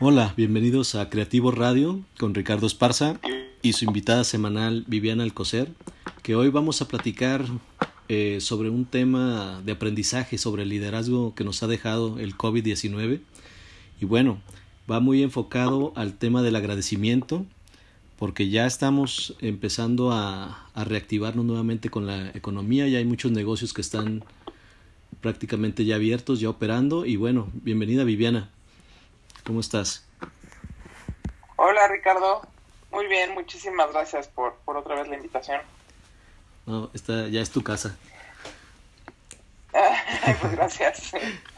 Hola, bienvenidos a Creativo Radio con Ricardo Esparza y su invitada semanal Viviana Alcocer, que hoy vamos a platicar eh, sobre un tema de aprendizaje, sobre el liderazgo que nos ha dejado el COVID-19. Y bueno, va muy enfocado al tema del agradecimiento, porque ya estamos empezando a, a reactivarnos nuevamente con la economía, y hay muchos negocios que están prácticamente ya abiertos, ya operando. Y bueno, bienvenida Viviana. ¿Cómo estás? Hola Ricardo, muy bien, muchísimas gracias por, por otra vez la invitación. No, esta ya es tu casa. pues gracias.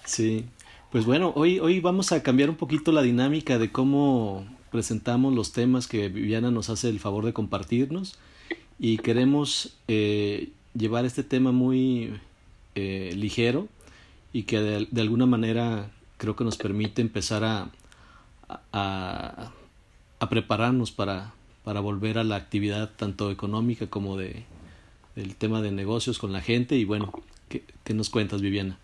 Sí, pues bueno, hoy, hoy vamos a cambiar un poquito la dinámica de cómo presentamos los temas que Viviana nos hace el favor de compartirnos y queremos eh, llevar este tema muy eh, ligero y que de, de, alguna manera creo que nos permite empezar a, a, prepararnos para, para volver a la actividad tanto económica como de del tema de negocios con la gente y bueno, ¿qué, qué nos cuentas Viviana?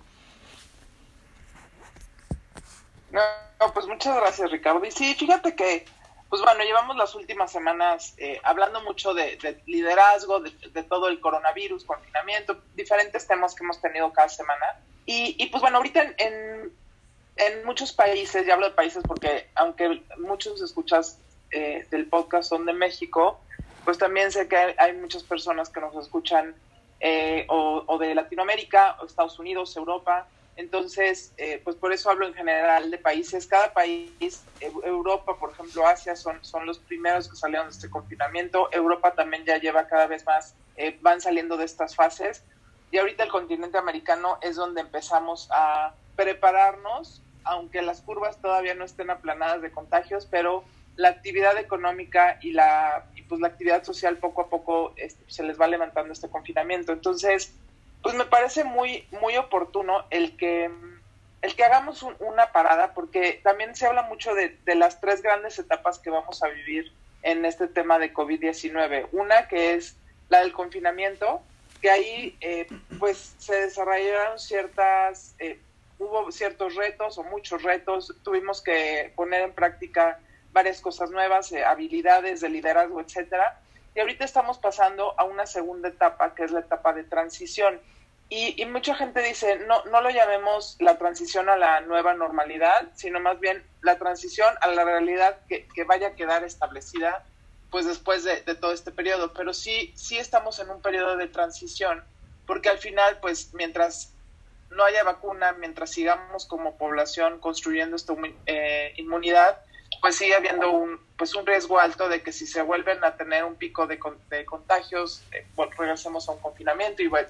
No, pues muchas gracias Ricardo. Y sí, fíjate que, pues bueno, llevamos las últimas semanas eh, hablando mucho de, de liderazgo, de, de, todo el coronavirus, confinamiento, diferentes temas que hemos tenido cada semana. Y, y pues bueno, ahorita en, en, en, muchos países, ya hablo de países porque aunque muchos escuchas eh, del podcast son de México, pues también sé que hay, muchas personas que nos escuchan eh, o, de Latinoamérica, o Estados Unidos, Europa. Entonces, eh, pues por eso hablo en general de países. Cada país, Europa, por ejemplo, Asia, son, son los primeros que salieron de este confinamiento. Europa también ya lleva cada vez más, eh, van saliendo de estas fases. Y ahorita el continente americano es donde empezamos a prepararnos, aunque las curvas todavía no estén aplanadas de contagios, pero la actividad económica y la, y pues la actividad social poco a poco este, se les va levantando este confinamiento. Entonces, pues me parece muy, muy oportuno el que, el que hagamos un, una parada, porque también se habla mucho de, las tres grandes etapas que vamos a vivir en este tema de COVID-19. Una que es la del confinamiento, que ahí eh, pues se desarrollaron ciertas, eh, hubo ciertos retos o muchos retos, tuvimos que poner en práctica varias cosas nuevas, eh, habilidades de liderazgo, etcétera. Y ahorita estamos pasando a una segunda etapa, que es la etapa de transición. Y, y, mucha gente dice, no, no lo llamemos la transición a la nueva normalidad, sino más bien la transición a la realidad que, que vaya a quedar establecida pues después de, de, todo este periodo. Pero sí, sí estamos en un periodo de transición, porque al final, pues mientras no haya vacuna, mientras sigamos como población construyendo esta eh, inmunidad, pues sigue habiendo un, pues un riesgo alto de que si se vuelven a tener un pico de, de contagios, eh, regresemos a un confinamiento y bueno,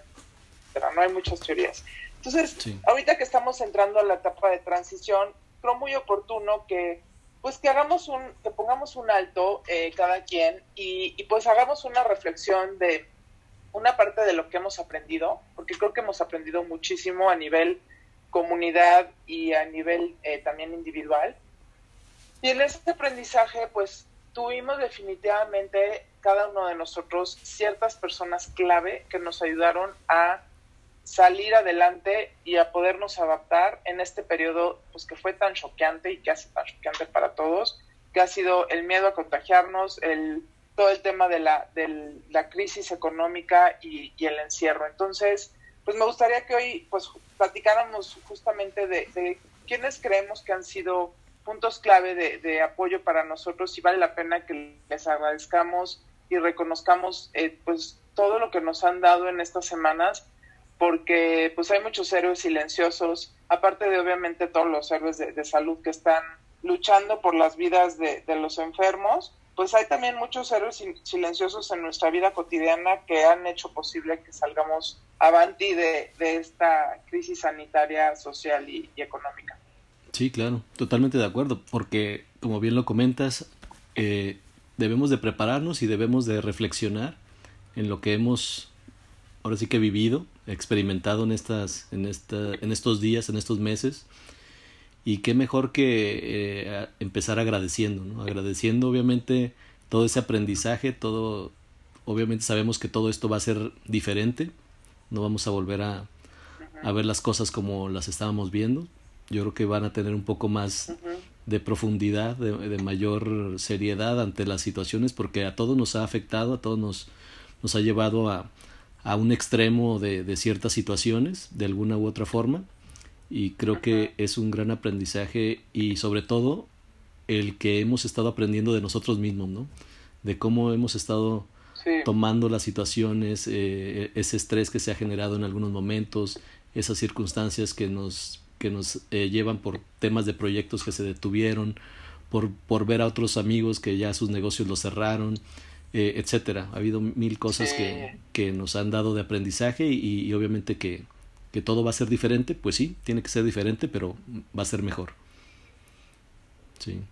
pero no hay muchas teorías. Entonces, sí. ahorita que estamos entrando a la etapa de transición, creo muy oportuno que pues que hagamos un, que pongamos un alto eh, cada quien y, y, pues hagamos una reflexión de una parte de lo que hemos aprendido, porque creo que hemos aprendido muchísimo a nivel comunidad y a nivel eh, también individual. Y en este aprendizaje, pues tuvimos definitivamente cada uno de nosotros ciertas personas clave que nos ayudaron a salir adelante y a podernos adaptar en este periodo pues que fue tan choqueante y que hace tan choqueante para todos, que ha sido el miedo a contagiarnos, el, todo el tema de la, de la crisis económica y, el encierro. Entonces, pues me gustaría que hoy pues platicáramos justamente de, de quiénes creemos que han sido puntos clave de, apoyo para nosotros y vale la pena que les agradezcamos y reconozcamos eh, pues todo lo que nos han dado en estas semanas porque pues hay muchos héroes silenciosos, aparte de obviamente todos los héroes de, salud que están luchando por las vidas de, los enfermos, pues hay también muchos héroes silenciosos en nuestra vida cotidiana que han hecho posible que salgamos avanti de, de esta crisis sanitaria, social y, económica. Sí, claro, totalmente de acuerdo, porque como bien lo comentas, eh, debemos de prepararnos y debemos de reflexionar en lo que hemos ahora sí que vivido, experimentado en estas, en esta, en estos días, en estos meses. Y qué mejor que eh, empezar agradeciendo, ¿no? Agradeciendo obviamente todo ese aprendizaje, todo, obviamente sabemos que todo esto va a ser diferente, no vamos a volver a, a ver las cosas como las estábamos viendo. Yo creo que van a tener un poco más de profundidad, de, mayor seriedad ante las situaciones, porque a todos nos ha afectado, a todos nos, nos ha llevado a, a un extremo de, de, ciertas situaciones, de alguna u otra forma, y creo que es un gran aprendizaje y sobre todo el que hemos estado aprendiendo de nosotros mismos, ¿no? De cómo hemos estado tomando las situaciones, eh, ese estrés que se ha generado en algunos momentos, esas circunstancias que nos, que nos eh, llevan por temas de proyectos que se detuvieron, por, por ver a otros amigos que ya sus negocios los cerraron, eh, etcétera. Ha habido mil cosas que, que, nos han dado de aprendizaje y, obviamente que, que todo va a ser diferente, pues sí, tiene que ser diferente, pero va a ser mejor. Sí.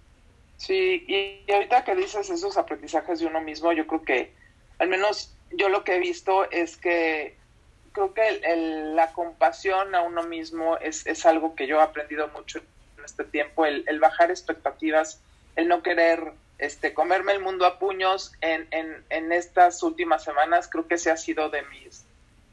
Sí, y, ahorita que dices esos aprendizajes de uno mismo, yo creo que, al menos yo lo que he visto es que creo que la compasión a uno mismo es, es, algo que yo he aprendido mucho en este tiempo, el, el, bajar expectativas, el no querer este, comerme el mundo a puños en, en, en estas últimas semanas, creo que ese ha sido de mis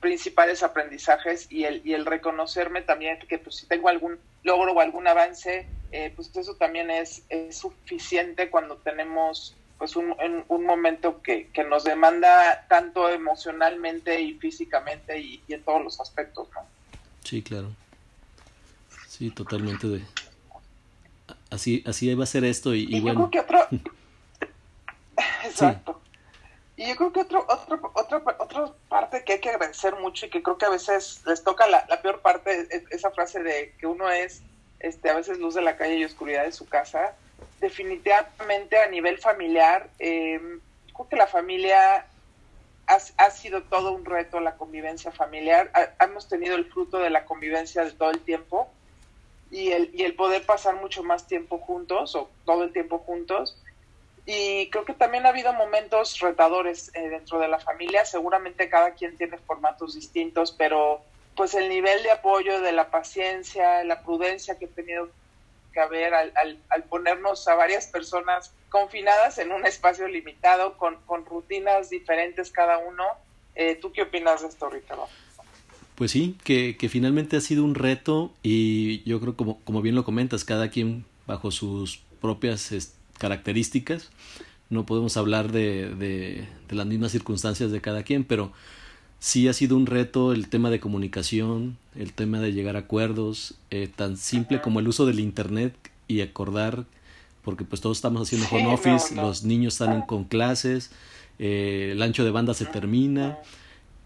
principales aprendizajes y el, y el reconocerme también que pues si tengo algún logro o algún avance, eh, pues eso también es, es, suficiente cuando tenemos pues un, un momento que, que, nos demanda tanto emocionalmente y físicamente y, en todos los aspectos, ¿no? Sí, claro. Sí, totalmente de... Así, así va a ser esto y, bueno... Yo creo que otro... Exacto. Y yo creo que otro, otro, otra, otra parte que hay que agradecer mucho y que creo que a veces les toca la, la peor parte, esa frase de que uno es este, a veces luz de la calle y oscuridad de su casa, definitivamente a nivel familiar, eh, creo que la familia ha, ha, sido todo un reto, la convivencia familiar. hemos tenido el fruto de la convivencia de todo el tiempo y el, y el poder pasar mucho más tiempo juntos o todo el tiempo juntos. Y creo que también ha habido momentos retadores eh, dentro de la familia. Seguramente cada quien tiene formatos distintos, pero pues el nivel de apoyo, de la paciencia, la prudencia que he tenido que haber al, al, ponernos a varias personas confinadas en un espacio limitado, con, con rutinas diferentes cada uno. Eh, ¿Tú qué opinas de esto, Ricardo? Pues sí, que, que, finalmente ha sido un reto y yo creo como, como bien lo comentas, cada quien bajo sus propias características. No podemos hablar de, de, de las mismas circunstancias de cada quien, pero sí ha sido un reto el tema de comunicación, el tema de llegar a acuerdos, eh, tan simple como el uso del Internet y acordar, porque pues todos estamos haciendo home office, los niños están con clases, eh, el ancho de banda se termina,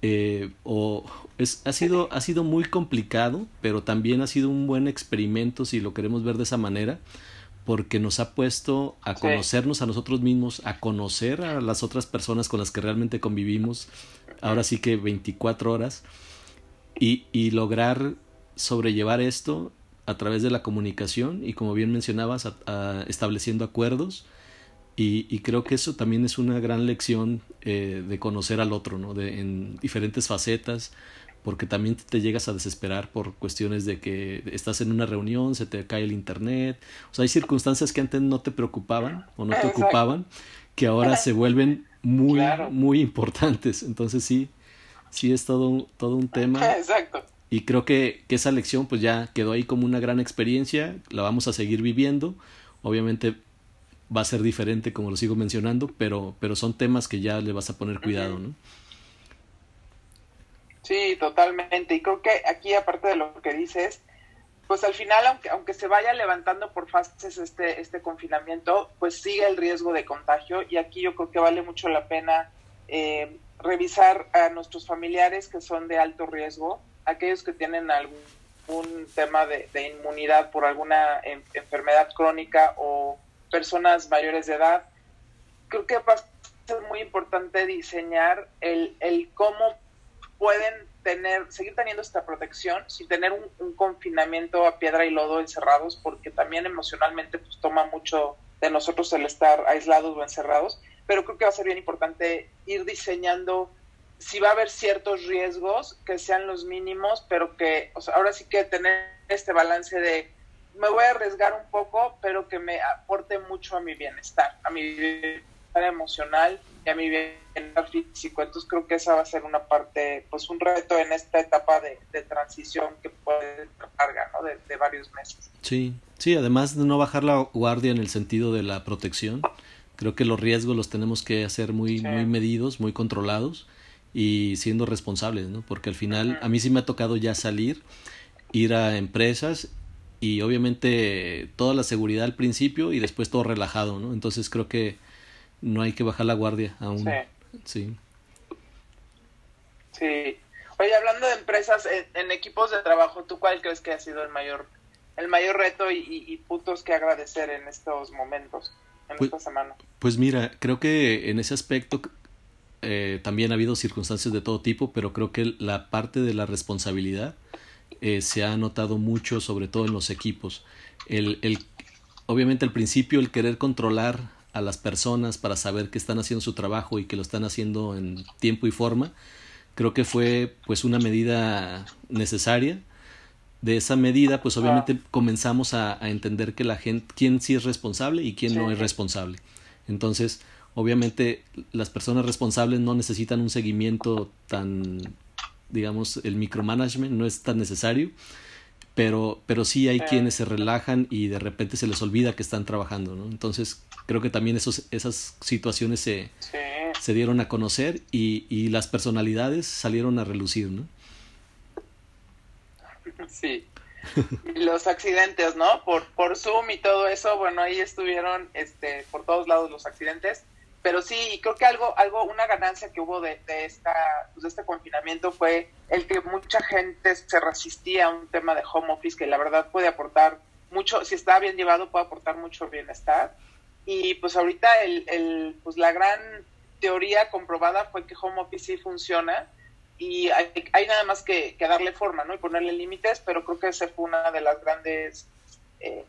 eh, o es, ha, sido, ha sido muy complicado, pero también ha sido un buen experimento si lo queremos ver de esa manera, porque nos ha puesto a conocernos a nosotros mismos, a conocer a las otras personas con las que realmente convivimos, ahora sí que 24 horas, y, y lograr sobrellevar esto a través de la comunicación y como bien mencionabas, estableciendo acuerdos. Y, y, creo que eso también es una gran lección eh, de conocer al otro, ¿no? De, en diferentes facetas, porque también te llegas a desesperar por cuestiones de que estás en una reunión, se te cae el internet, o sea, hay circunstancias que antes no te preocupaban o no te ocupaban, que ahora se vuelven muy, muy importantes, entonces sí, sí es todo un, todo un tema. Exacto. Y creo que, que esa lección pues ya quedó ahí como una gran experiencia, la vamos a seguir viviendo, obviamente va a ser diferente como lo sigo mencionando, pero, pero son temas que ya le vas a poner cuidado, ¿no? Sí, totalmente. Y creo que aquí, aparte de lo que dices, pues al final, aunque, aunque se vaya levantando por fases este, este confinamiento, pues sigue el riesgo de contagio. Y aquí yo creo que vale mucho la pena eh, revisar a nuestros familiares que son de alto riesgo, aquellos que tienen algún tema de, inmunidad por alguna enfermedad crónica o personas mayores de edad. Creo que va a ser muy importante diseñar el, el cómo pueden tener, seguir teniendo esta protección sin tener un, confinamiento a piedra y lodo encerrados, porque también emocionalmente pues toma mucho de nosotros el estar aislados o encerrados, pero creo que va a ser bien importante ir diseñando si va a haber ciertos riesgos que sean los mínimos, pero que ahora sí que tener este balance de me voy a arriesgar un poco, pero que me aporte mucho a mi bienestar, a mi emocional y a mi bienestar físico. Entonces creo que esa va a ser una parte, pues un reto en esta etapa de, transición que puede cargar, ¿no? De, varios meses. Sí, sí, además de no bajar la guardia en el sentido de la protección, creo que los riesgos los tenemos que hacer muy, muy medidos, muy controlados y siendo responsables, ¿no? Porque al final a mí sí me ha tocado ya salir, ir a empresas y obviamente toda la seguridad al principio y después todo relajado, ¿no? Entonces creo que no hay que bajar la guardia aún. Sí. Sí. Oye, hablando de empresas, en, equipos de trabajo, ¿tú cuál crees que ha sido el mayor el mayor reto y, puntos que agradecer en estos momentos, en pues, esta semana? Pues mira, creo que en ese aspecto eh, también ha habido circunstancias de todo tipo, pero creo que la parte de la responsabilidad eh, se ha notado mucho, sobre todo en los equipos. El, el, obviamente al principio el querer controlar a las personas para saber que están haciendo su trabajo y que lo están haciendo en tiempo y forma, creo que fue pues una medida necesaria. De esa medida, pues obviamente comenzamos a, entender que la gente, quién sí es responsable y quién no es responsable. Entonces, obviamente las personas responsables no necesitan un seguimiento tan, digamos, el micromanagement no es tan necesario pero, pero sí hay quienes se relajan y de repente se les olvida que están trabajando, ¿no? Entonces creo que también esos, esas situaciones se, se dieron a conocer y, y las personalidades salieron a relucir, ¿no? Sí. los accidentes, ¿no? Por, por Zoom y todo eso, bueno, ahí estuvieron este, por todos lados los accidentes pero sí, creo que algo, algo, una ganancia que hubo de, de esta, pues de este confinamiento fue el que mucha gente se resistía a un tema de home office que la verdad puede aportar mucho, si está bien llevado, puede aportar mucho bienestar. Y pues ahorita el, el, pues la gran teoría comprobada fue que home office sí funciona y hay, nada más que, que, darle forma, ¿no? Y ponerle límites, pero creo que esa fue una de las grandes eh,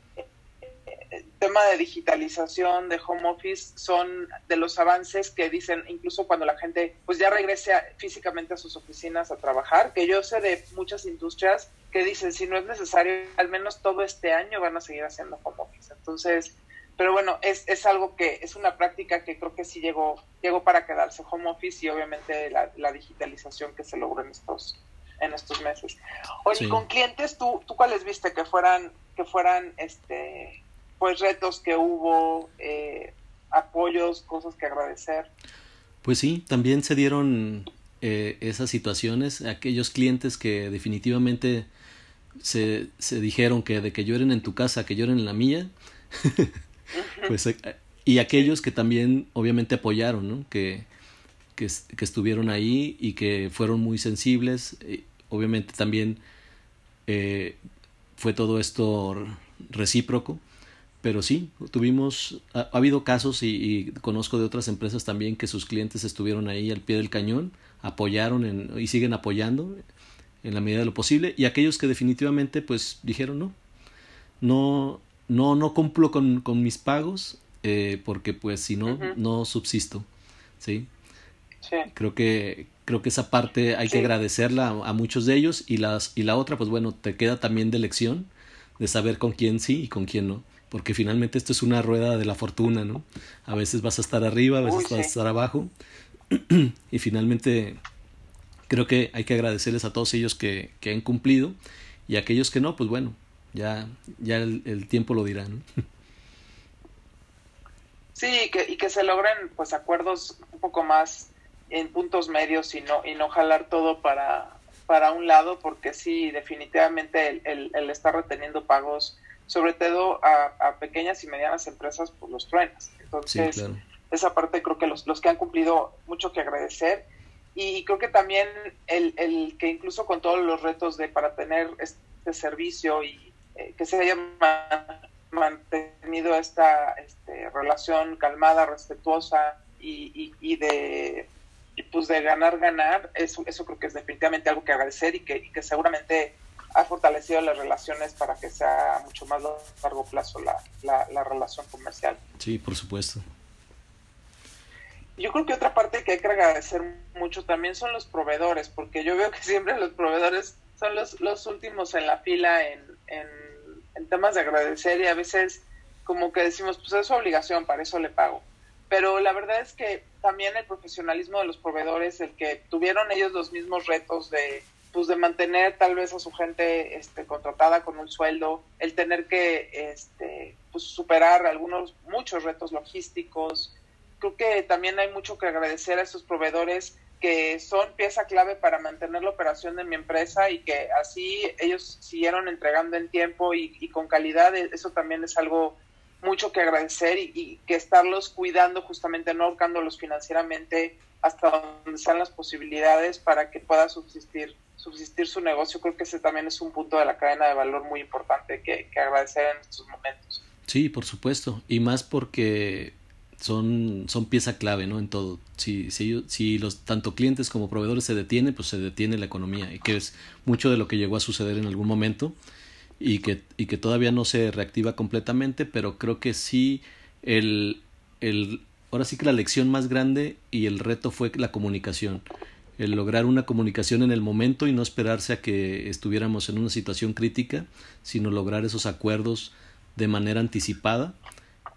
tema de digitalización, de home office, son de los avances que dicen, incluso cuando la gente pues ya regrese físicamente a sus oficinas a trabajar, que yo sé de muchas industrias que dicen, si no es necesario, al menos todo este año van a seguir haciendo home office. Entonces, pero bueno, es, es algo que es una práctica que creo que sí llegó, llegó para quedarse home office y obviamente la, la digitalización que se logró en estos en estos meses. Oye, con clientes, ¿tú, ¿tú cuáles viste que fueran, que fueran este pues retos que hubo, eh, apoyos, cosas que agradecer. Pues sí, también se dieron eh, esas situaciones, aquellos clientes que definitivamente se, se dijeron que de que lloren en tu casa, que lloren en la mía, pues, eh, y aquellos que también obviamente apoyaron, ¿no? que, que, que estuvieron ahí y que fueron muy sensibles, obviamente también fue todo esto recíproco pero sí, tuvimos, ha, habido casos y, conozco de otras empresas también que sus clientes estuvieron ahí al pie del cañón, apoyaron en, y siguen apoyando en la medida de lo posible, y aquellos que definitivamente pues dijeron no, no, no, no cumplo con, con mis pagos, eh, porque pues si no, no subsisto, ¿sí? ¿sí? Creo que, creo que esa parte hay que agradecerla a, a, muchos de ellos, y las, y la otra, pues bueno, te queda también de lección de saber con quién sí y con quién no porque finalmente esto es una rueda de la fortuna, ¿no? A veces vas a estar arriba, a veces vas a estar abajo, y finalmente creo que hay que agradecerles a todos ellos que, que han cumplido, y a aquellos que no, pues bueno, ya, ya el, tiempo lo dirá, ¿no? Sí, y que, y que se logren pues acuerdos un poco más en puntos medios y no, y no jalar todo para, para un lado, porque sí, definitivamente el, el, el estar reteniendo pagos sobre todo a, pequeñas y medianas empresas, por pues, los truenas. Entonces, esa parte creo que los, los que han cumplido mucho que agradecer. Y creo que también el, el que incluso con todos los retos de para tener este servicio y eh, que se haya mantenido esta este, relación calmada, respetuosa y, y, de pues de ganar ganar eso eso creo que es definitivamente algo que agradecer y que, y que seguramente ha fortalecido las relaciones para que sea mucho más largo plazo la, la, relación comercial. Sí, por supuesto. Yo creo que otra parte que hay que agradecer mucho también son los proveedores, porque yo veo que siempre los proveedores son los, los últimos en la fila en, en, en temas de agradecer y a veces como que decimos, pues es su obligación, para eso le pago. pero la verdad es que también el profesionalismo de los proveedores, el que tuvieron ellos los mismos retos de pues de mantener tal vez a su gente este, contratada con un sueldo, el tener que este, pues, superar algunos, muchos retos logísticos. Creo que también hay mucho que agradecer a esos proveedores que son pieza clave para mantener la operación de mi empresa y que así ellos siguieron entregando en tiempo y, con calidad. Eso también es algo mucho que agradecer y, y, que estarlos cuidando justamente, no ahorcándolos financieramente hasta donde sean las posibilidades para que pueda subsistir subsistir su negocio, creo que ese también es un punto de la cadena de valor muy importante que, agradecer en estos momentos. Sí, por supuesto, y más porque son, son pieza clave, ¿no? En todo. Si, si, si los tanto clientes como proveedores se detienen, pues se detiene la economía, y que es mucho de lo que llegó a suceder en algún momento y que, y que todavía no se reactiva completamente, pero creo que sí el, el, ahora sí que la lección más grande y el reto fue la comunicación el lograr una comunicación en el momento y no esperarse a que estuviéramos en una situación crítica, sino lograr esos acuerdos de manera anticipada.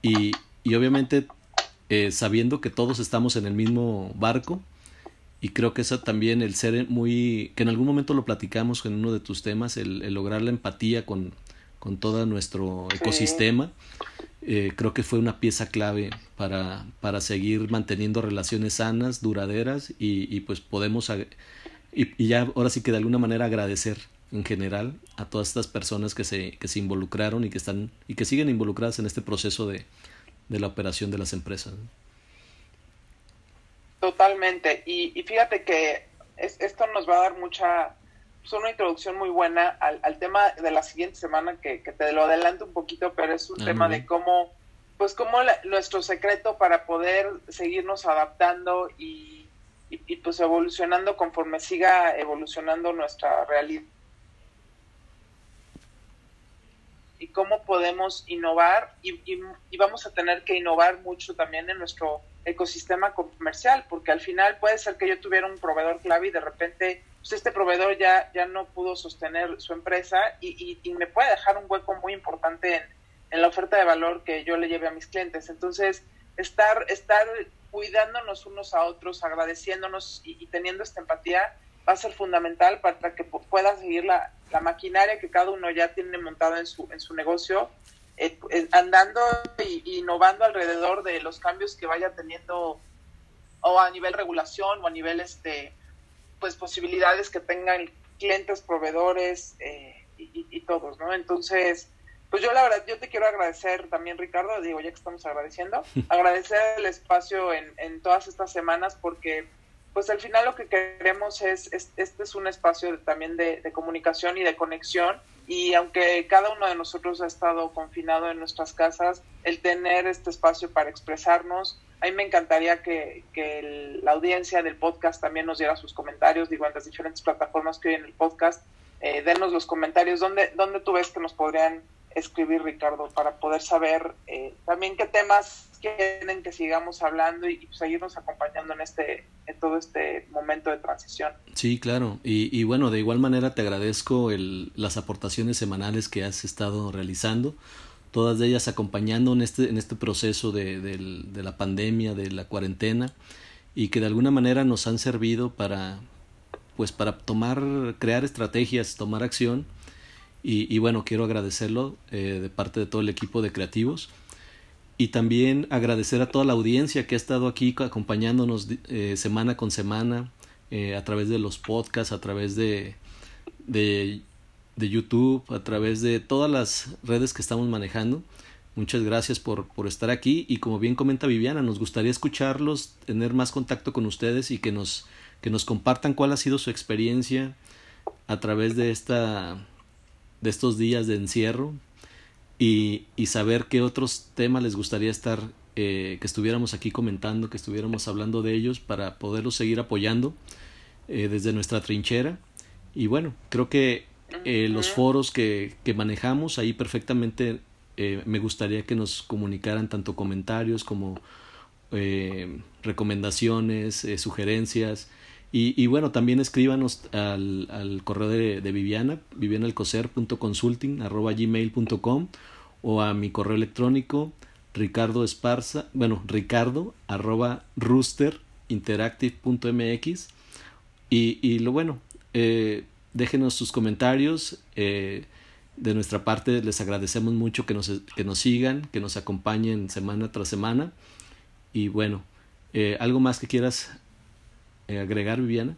Y, y obviamente eh, sabiendo que todos estamos en el mismo barco y creo que eso también el ser muy que en algún momento lo platicamos en uno de tus temas el, lograr la empatía con, con todo nuestro ecosistema eh, creo que fue una pieza clave para, para seguir manteniendo relaciones sanas, duraderas y, y pues podemos, y, ya ahora sí que de alguna manera agradecer en general a todas estas personas que se, que se involucraron y que están y que siguen involucradas en este proceso de, de la operación de las empresas. Totalmente. Y, y fíjate que esto nos va a dar mucha es una introducción muy buena al, al, tema de la siguiente semana que, que, te lo adelanto un poquito, pero es un ah, tema de cómo, pues cómo nuestro secreto para poder seguirnos adaptando y, y, pues evolucionando conforme siga evolucionando nuestra realidad. Y cómo podemos innovar y, y vamos a tener que innovar mucho también en nuestro ecosistema comercial, porque al final puede ser que yo tuviera un proveedor clave y de repente pues este proveedor ya, ya no pudo sostener su empresa y, y, me puede dejar un hueco muy importante en, en, la oferta de valor que yo le lleve a mis clientes. Entonces, estar, estar cuidándonos unos a otros, agradeciéndonos y, teniendo esta empatía va a ser fundamental para que pueda seguir la, la maquinaria que cada uno ya tiene montada en su, en su negocio, eh, eh, andando e innovando alrededor de los cambios que vaya teniendo o a nivel regulación o a nivel este pues posibilidades que tengan clientes, proveedores eh, y, todos, ¿no? Entonces, pues yo la verdad, yo te quiero agradecer también, Ricardo, digo, ya que estamos agradeciendo, agradecer el espacio en, en todas estas semanas porque pues al final lo que queremos es, este es un espacio también de, de, comunicación y de conexión y aunque cada uno de nosotros ha estado confinado en nuestras casas, el tener este espacio para expresarnos, a mí me encantaría que, que la audiencia del podcast también nos diera sus comentarios, digo, en las diferentes plataformas que hay en el podcast, eh, denos los comentarios, ¿dónde, ¿dónde tú ves que nos podrían escribir, Ricardo, para poder saber eh, también qué temas quieren que sigamos hablando y, seguirnos acompañando en este en todo este momento de transición. Sí, claro. Y, y bueno, de igual manera te agradezco el, las aportaciones semanales que has estado realizando todas ellas acompañando en este, en este proceso de, de, la pandemia, de la cuarentena, y que de alguna manera nos han servido para, pues para tomar, crear estrategias, tomar acción, y, bueno, quiero agradecerlo eh, de parte de todo el equipo de creativos. Y también agradecer a toda la audiencia que ha estado aquí acompañándonos eh, semana con semana eh, a través de los podcasts, a través de de YouTube, a través de todas las redes que estamos manejando. Muchas gracias por, por estar aquí y como bien comenta Viviana, nos gustaría escucharlos, tener más contacto con ustedes y que nos, que nos compartan cuál ha sido su experiencia a través de, esta, de estos días de encierro y, y saber qué otros temas les gustaría estar, eh, que estuviéramos aquí comentando, que estuviéramos hablando de ellos para poderlos seguir apoyando eh, desde nuestra trinchera. Y bueno, creo que eh, los foros que, que, manejamos, ahí perfectamente eh, me gustaría que nos comunicaran tanto comentarios como eh, recomendaciones, sugerencias. Y, y, bueno, también escríbanos al, al correo de, de Viviana, vivianalcocer.consulting arroba gmail.com o a mi correo electrónico Ricardo Esparza, bueno, Ricardo arroba roosterinteractive.mx y, y lo bueno, eh, déjenos sus comentarios. Eh, de nuestra parte les agradecemos mucho que nos, que nos sigan, que nos acompañen semana tras semana. Y bueno, eh, ¿algo más que quieras eh, agregar, Viviana?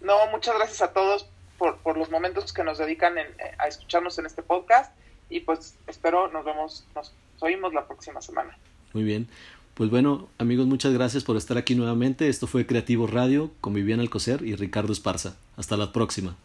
No, muchas gracias a todos por, por los momentos que nos dedican en, a escucharnos en este podcast. Y pues espero nos vemos, nos oímos la próxima semana. Muy bien. Pues bueno, amigos, muchas gracias por estar aquí nuevamente. Esto fue Creativo Radio con Viviana Alcocer y Ricardo Esparza. Hasta la próxima.